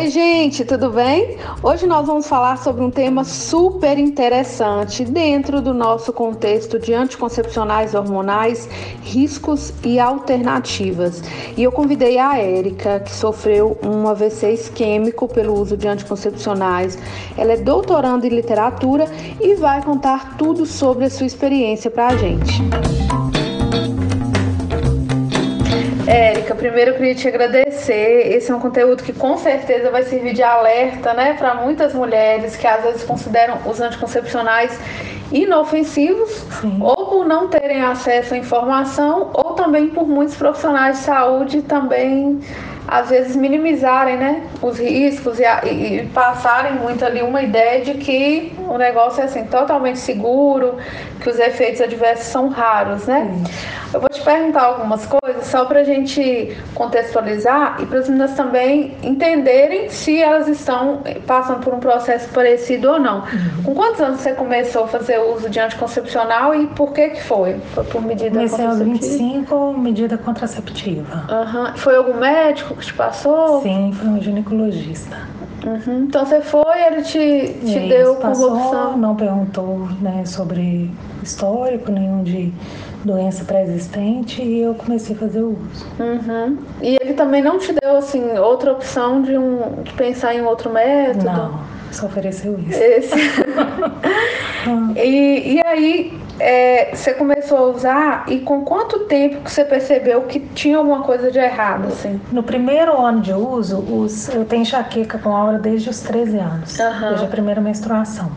Oi, gente, tudo bem? Hoje nós vamos falar sobre um tema super interessante dentro do nosso contexto de anticoncepcionais hormonais, riscos e alternativas. E eu convidei a Érica, que sofreu um AVC isquêmico pelo uso de anticoncepcionais. Ela é doutoranda em literatura e vai contar tudo sobre a sua experiência para a gente. Érica, primeiro eu queria te agradecer. Esse é um conteúdo que com certeza vai servir de alerta, né, para muitas mulheres que às vezes consideram os anticoncepcionais inofensivos, Sim. ou por não terem acesso à informação, ou também por muitos profissionais de saúde também às vezes minimizarem né, os riscos e, e, passarem muito ali uma ideia de que o negócio é assim totalmente seguro, que os efeitos adversos são raros, né? Eu vou te perguntar algumas coisas só para a gente contextualizar e para as meninas também entenderem se elas estão passando por um processo parecido ou não. Uhum. Com quantos anos você começou a fazer uso de anticoncepcional e por que que foi? Foi por medida Comecei aos 25, medida contraceptiva. Uhum. Foi algum médico que te passou? Sim, foi um ginecologista. Uhum. Então você foi, ele te, te Isso, deu passou, opção? Não perguntou né, sobre histórico nenhum de doença pré-existente e eu comecei a fazer o uso. Uhum. E ele também não te deu assim outra opção de, um, de pensar em outro método? Não, só ofereceu isso. Esse. e, e aí é, você começou a usar e com quanto tempo que você percebeu que tinha alguma coisa de errado, assim? No primeiro ano de uso, os, eu tenho enxaqueca com aura desde os 13 anos, uhum. desde a primeira menstruação.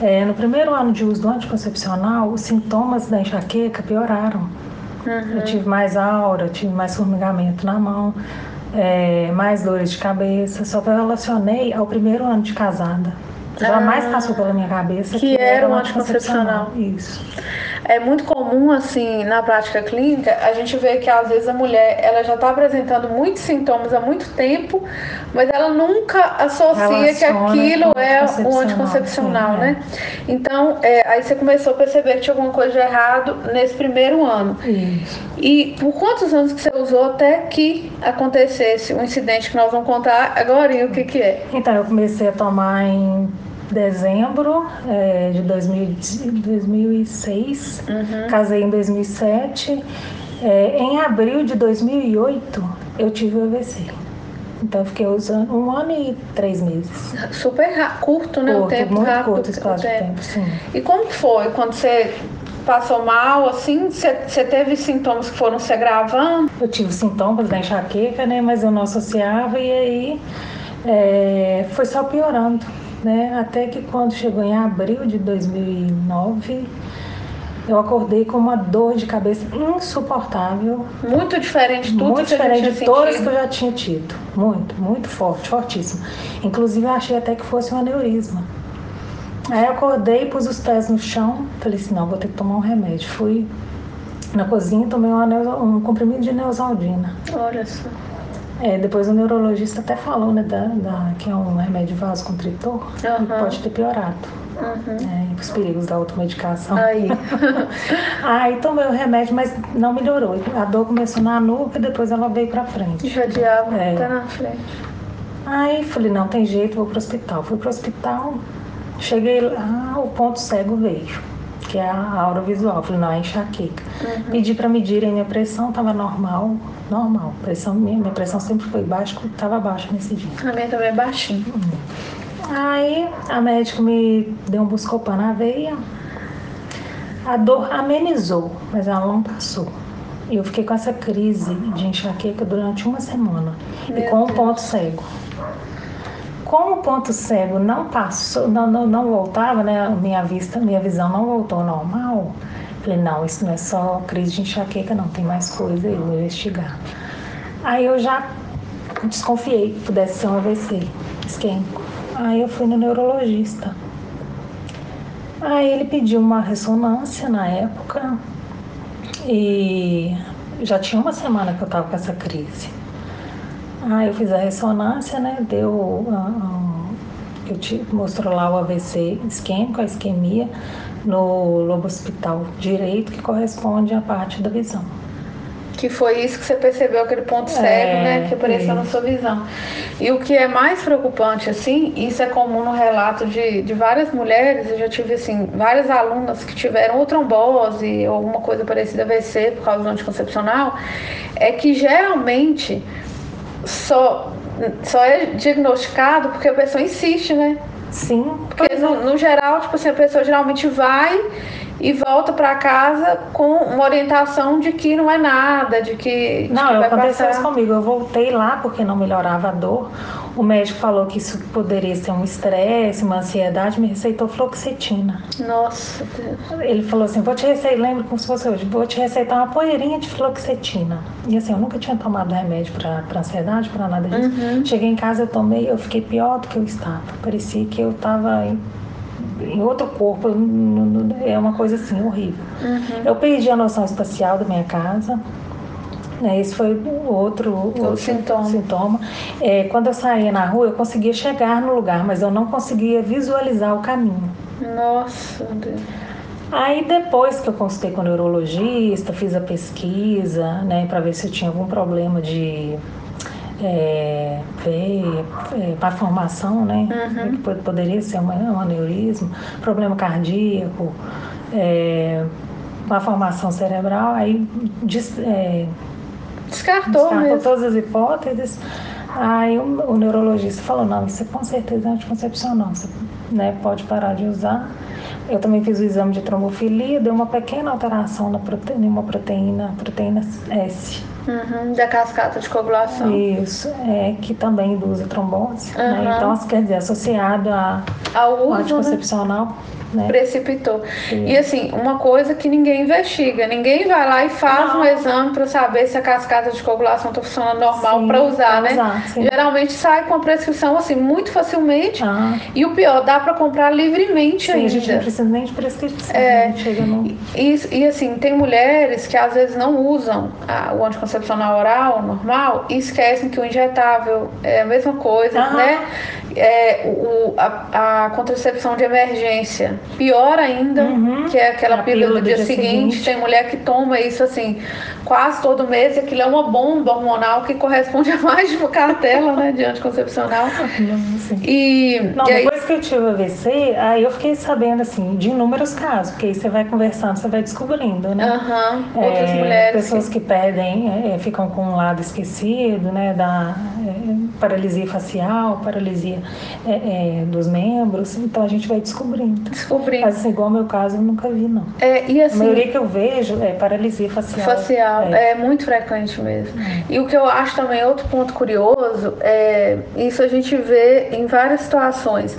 É, no primeiro ano de uso do anticoncepcional, os sintomas da enxaqueca pioraram. Uhum. Eu tive mais aura, tive mais formigamento na mão, é, mais dores de cabeça. Só que eu relacionei ao primeiro ano de casada. Jamais ah, passou pela minha cabeça que, que era um anticoncepcional. Isso é muito comum, assim, na prática clínica, a gente vê que às vezes a mulher ela já está apresentando muitos sintomas há muito tempo, mas ela nunca associa Relaciona que aquilo é o anticoncepcional, sim, né? É. Então, é, aí você começou a perceber que tinha alguma coisa de errado nesse primeiro ano. Isso. E por quantos anos que você usou até que acontecesse um incidente que nós vamos contar agora e o que que é? Então, eu comecei a tomar em dezembro é, de 2000, 2006, uhum. casei em 2007. É, em abril de 2008, eu tive o AVC. Então, eu fiquei usando um ano e três meses. Super curto, né? Curto, o tempo muito rápido. curto espaço de tempo, sim. E como foi quando você passou mal, assim? Você teve sintomas que foram se agravando? Eu tive sintomas da enxaqueca, né? Mas eu não associava e aí é, foi só piorando né? Até que quando chegou em abril de 2009, eu acordei com uma dor de cabeça insuportável. Muito diferente de tudo Muito que diferente de todas que eu já tinha tido. Muito, muito forte, fortíssimo. Inclusive, eu achei até que fosse um aneurisma. Aí eu acordei, pus os pés no chão, falei assim, não, vou ter que tomar um remédio. Fui na cozinha, tomei um, um comprimido de neosaldina. Olha só. É, depois o neurologista até falou, né, da, da que é um remédio vasoconstritor, uhum. pode ter piorado. Uhum. É, os perigos da automedicação. Aí. Aí tomei o remédio, mas não melhorou. A dor começou na nuca e depois ela veio pra frente. Irradiava é. até na frente. Aí falei, não tem jeito, vou pro hospital. Fui pro hospital, cheguei lá, o ponto cego veio, que é a aura visual. Falei, não, é enxaqueca. Uhum. Pedi para medirem minha pressão, tava normal normal. Pressão, minha, minha pressão sempre foi baixa, estava baixa nesse dia. A minha também é baixinha. Aí a médica me deu um buscopan na veia. A dor amenizou, mas ela não passou. E eu fiquei com essa crise de enxaqueca durante uma semana. Meu e com o um ponto cego. Como o ponto cego não passou, não, não, não voltava, né? Minha vista, minha visão não voltou ao normal Falei, não, isso não é só crise de enxaqueca, não, tem mais coisa, eu vou investigar. Aí eu já desconfiei que pudesse ser um AVC isquêmico. Aí eu fui no neurologista. Aí ele pediu uma ressonância na época e já tinha uma semana que eu tava com essa crise. Aí eu fiz a ressonância, né? Deu. Uh, uh, eu te, mostrou lá o AVC isquêmico, a isquemia no lobo hospital direito, que corresponde à parte da visão. que foi isso que você percebeu, aquele ponto cego, É, né? Que apareceu na sua visão. E o que é mais preocupante, assim, isso é comum no relato de, de várias mulheres, eu já tive, assim, várias alunas que tiveram ou trombose ou alguma coisa parecida a AVC por causa do anticoncepcional, é que geralmente só, só é diagnosticado porque a pessoa insiste, né? Sim, Porque no, no geral, tipo assim, a pessoa geralmente vai e volta para casa com uma orientação de que não é nada, de que, de Não, que vai aconteceu isso passar. comigo. Eu voltei lá porque não melhorava a dor. O médico falou que isso poderia ser um estresse, uma ansiedade, me receitou fluoxetina. Nossa, Deus. Ele falou assim: vou te receitar, lembro como se fosse hoje, vou te receitar uma poeirinha de fluoxetina. E assim, eu nunca tinha tomado remédio para ansiedade, para nada disso. Uhum. Cheguei em casa, eu tomei, eu fiquei pior do que eu estava. Parecia que eu estava em, outro corpo. É uma coisa assim, horrível. Uhum. Eu perdi a noção espacial da minha casa. né, Esse foi o outro, outro sintoma. sintoma. É, quando eu saía na rua, eu conseguia chegar no lugar, mas eu não conseguia visualizar o caminho. Nossa, Deus. Aí depois que eu consultei com o neurologista, fiz a pesquisa, né, para ver se eu tinha algum problema de é, é, para formação, né, que pod- poderia ser uma- um aneurisma, problema cardíaco, é, uma formação cerebral, aí dis- é, Descartou descartou mesmo. todas as hipóteses. Aí o, o neurologista falou, não, isso com certeza é anticoncepcional, você né, pode parar de usar. Eu também fiz o exame de trombofilia, deu uma pequena alteração na proteína, uma proteína, proteína S. Uhum, da cascata de coagulação. Isso, é, que também induz a trombose. né? Aham. Então, quer dizer, associado a, Ao uso, né? anticoncepcional, né? Precipitou. Sim. E assim, uma coisa que ninguém investiga. Ninguém vai lá e faz Não. um exame para saber se a cascata de coagulação está funcionando normal para usar, né? usar. Geralmente sai com a prescrição assim muito facilmente. Ah, E o pior, dá para comprar livremente sim, a gente não ainda. precisa nem de prescrição, É. gente chega no... E, e assim, tem mulheres que às vezes não usam a- o anticoncepcional oral normal e esquecem que o injetável é a mesma coisa, né? É, o, a, a contracepção de emergência. Pior ainda, Uhum. que é aquela A pílula do dia, seguinte. Tem mulher que toma isso assim quase todo mês, e aquilo é uma bomba hormonal que corresponde a mais de uma cartela né, de anticoncepcional. Não. E, Não, e aí, depois que eu tive o AVC, aí eu fiquei sabendo, assim, de inúmeros casos, porque aí você vai conversando, você vai descobrindo, né? aham, outras É, mulheres. Pessoas que perdem, é, ficam com um lado esquecido, né? Da é, paralisia facial, paralisia é, é, dos membros. Então a gente vai descobrindo. Descobrindo. Mas assim, igual o meu caso, eu nunca vi, não. É, e A assim, maioria que eu vejo é paralisia facial. facial É. é. muito frequente mesmo. E o que eu acho também outro ponto curioso é isso a gente vê em várias situações.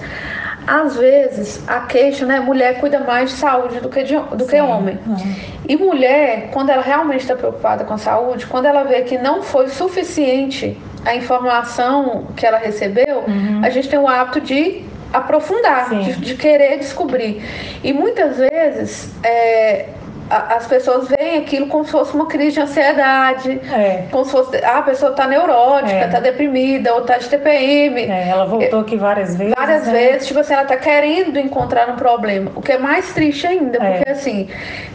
Às vezes a queixa, né, mulher cuida mais de saúde do que de, do que homem. Uhum. E mulher, quando ela realmente está preocupada com a saúde, quando ela vê que não foi suficiente a informação que ela recebeu, a gente tem o hábito de aprofundar, de, de querer descobrir. E muitas vezes é, a- as pessoas veem aquilo como se fosse uma crise de ansiedade, É. como se fosse ah, a pessoa está neurótica, É. está deprimida, ou está de TPM. É, ela voltou aqui várias vezes. Várias né? vezes, tipo assim, ela tá querendo encontrar um problema. O que é mais triste ainda, É. porque assim,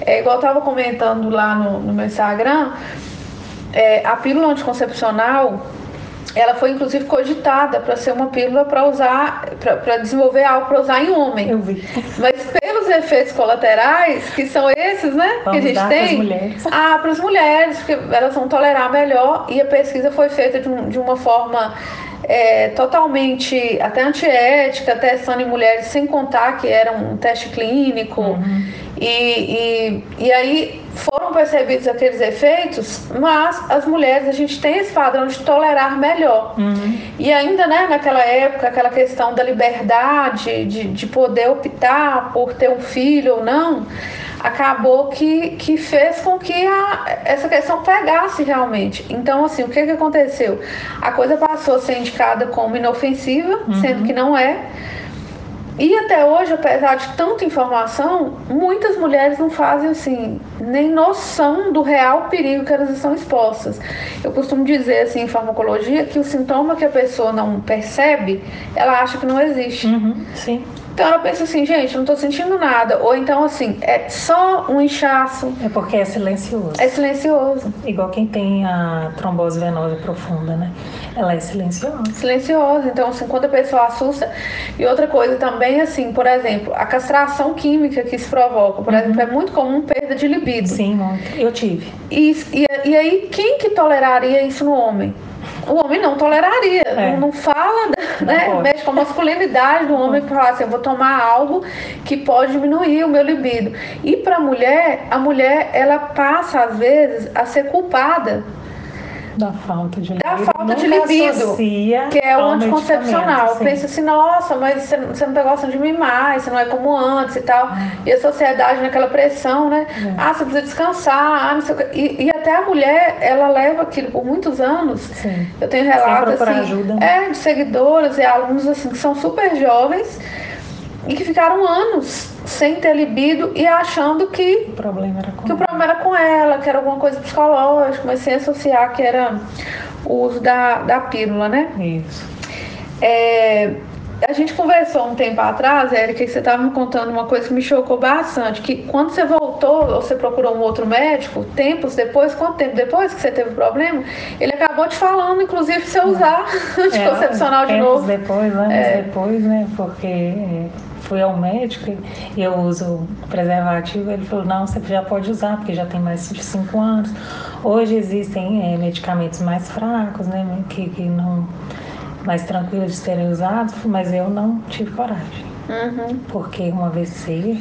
é igual eu tava comentando lá no, no meu Instagram, é, a pílula anticoncepcional, ela foi inclusive cogitada para ser uma pílula para usar, para desenvolver algo para usar em homem. Eu vi. Mas pelos efeitos colaterais, que são esses, né? que a Vamos gente dar pras tem. mulheres. Ah, para as mulheres, porque elas vão tolerar melhor. E a pesquisa foi feita de, um- de uma forma é, totalmente até antiética, testando em mulheres sem contar que era um teste clínico. Uhum. E, e, e aí foram percebidos aqueles efeitos, mas as mulheres, a gente tem esse padrão de tolerar melhor. Uhum. E ainda, né, naquela época, aquela questão da liberdade, de, de poder optar por ter um filho ou não, acabou que, que fez com que a, essa questão pegasse realmente. Então, assim, o que, que aconteceu? A coisa passou a ser indicada como inofensiva, sendo que não é. E até hoje, apesar de tanta informação, muitas mulheres não fazem assim nem noção do real perigo que elas estão expostas. Eu costumo dizer assim em farmacologia que o sintoma que a pessoa não percebe, ela acha que não existe. Uhum. Sim. Então ela pensa assim, gente, não tô sentindo nada. Ou então, assim, é só um inchaço. É porque é silencioso. É silencioso. Igual quem tem a trombose venosa profunda, né? Ela é silenciosa. Silenciosa. Então, assim, quando a pessoa assusta. E outra coisa também, assim, por exemplo, a castração química que isso provoca. Por uhum. exemplo, é muito comum perda de libido. Sim, muito. Eu tive. E, e, e aí, quem que toleraria isso no homem? O homem não toleraria. É. Não, não, fala, não né? Pode. Mexe com a masculinidade do homem para falar assim, eu vou tomar algo que pode diminuir o meu libido. E para a mulher, a mulher ela passa às vezes a ser culpada da falta de libido. Da falta de libido. Que é o anticoncepcional. Pensa assim, nossa, mas você, você não tá gostando de mim mais, você não é como antes e tal. É. E a sociedade naquela pressão, né? É. Ah, você precisa descansar. Ah, não sei o que. E, e, até a mulher, ela leva aquilo por muitos anos. Sim. Eu tenho relatos assim, ajuda. é, de seguidoras e alunos assim que são super jovens e que ficaram anos sem ter libido e achando que o problema era com, que o problema era com ela, que era alguma coisa psicológica, mas sem associar que era o uso da, da pílula, né? Isso. É, a gente conversou um tempo atrás, Érica, e você estava me contando uma coisa que me chocou bastante, que quando você voltou, ou você procurou um outro médico, tempos depois, quanto tempo depois que você teve o problema, ele acabou te falando, inclusive, você usar é, anticoncepcional de novo. depois, anos é. depois, né, porque é, fui ao médico e eu uso preservativo, ele falou, não, você já pode usar, porque já tem mais de 5 anos. Hoje existem é, medicamentos mais fracos, né, que, que não mais tranquilos de serem usados, mas eu não tive coragem. Uhum. Porque uma AVC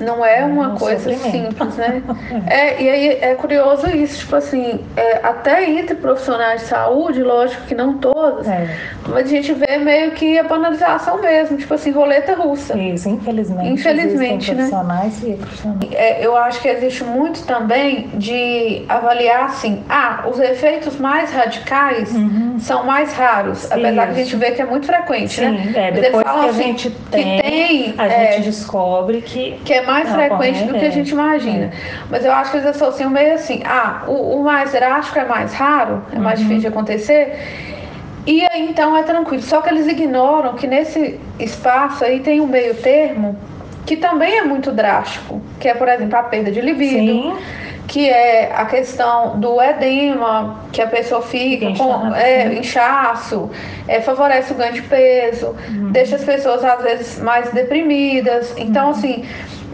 não é uma é coisa simples, né? é, e aí é curioso isso, tipo assim, é, até entre profissionais de saúde, lógico que não todos, é. mas a gente vê meio que a banalização mesmo, tipo assim, roleta russa. Isso, infelizmente. Infelizmente, né? Profissionais e profissionais. É, eu acho que existe muito também de avaliar assim, ah, os efeitos mais radicais uhum. são mais raros, apesar isso. que a gente vê que é muito frequente, Sim, né? É, depois que a assim, gente tem, tem a gente é, descobre que, que é mais não, frequente do que a gente imagina. É. Mas eu acho que eles associam meio assim, ah, o, o mais drástico é mais raro, é mais uhum. difícil de acontecer. E aí então é tranquilo. Só que eles ignoram que nesse espaço aí tem um meio termo que também é muito drástico, que é, por exemplo, a perda de libido. Sim que é a questão do edema, que a pessoa fica inchaço, com é, inchaço é, favorece o ganho de peso, uhum. deixa as pessoas às vezes mais deprimidas. Então, uhum. assim,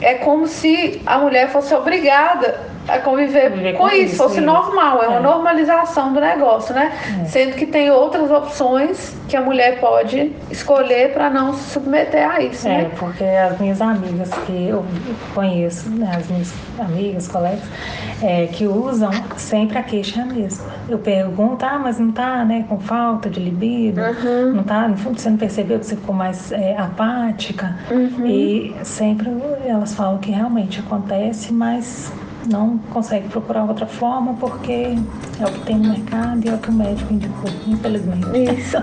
é como se a mulher fosse obrigada a conviver, conviver com, com, isso, isso fosse isso. normal, é, é, uma normalização do negócio, né? É. Sendo que tem outras opções que a mulher pode escolher para não se submeter a isso, é, né? porque as minhas amigas que eu conheço, né, as minhas amigas, colegas, é, que usam, sempre a queixa é a mesma. Eu pergunto, ah, mas não tá, né, com falta de libido? Uhum. Não tá, no fundo, você não percebeu que você ficou mais é, apática? Uhum. E sempre elas falam que realmente acontece, mas não consegue procurar outra forma porque é o que tem no mercado e é o que o médico indicou, infelizmente. Isso.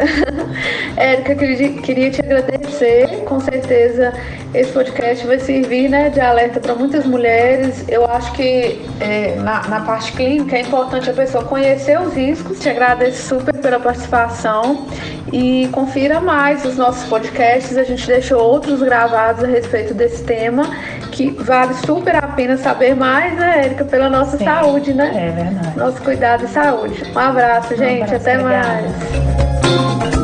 Érica, queria te agradecer. Com certeza esse podcast vai servir né, de alerta para muitas mulheres. Eu acho que é, na, na parte clínica é importante a pessoa conhecer os riscos. Te agradeço super pela participação e confira mais os nossos podcasts. A gente deixou outros gravados a respeito desse tema que vale super a pena saber mais, né, Érica, pela nossa Sim, saúde, né? É verdade. Nosso cuidado e saúde. Um abraço, gente. Um abraço, Até obrigada. mais.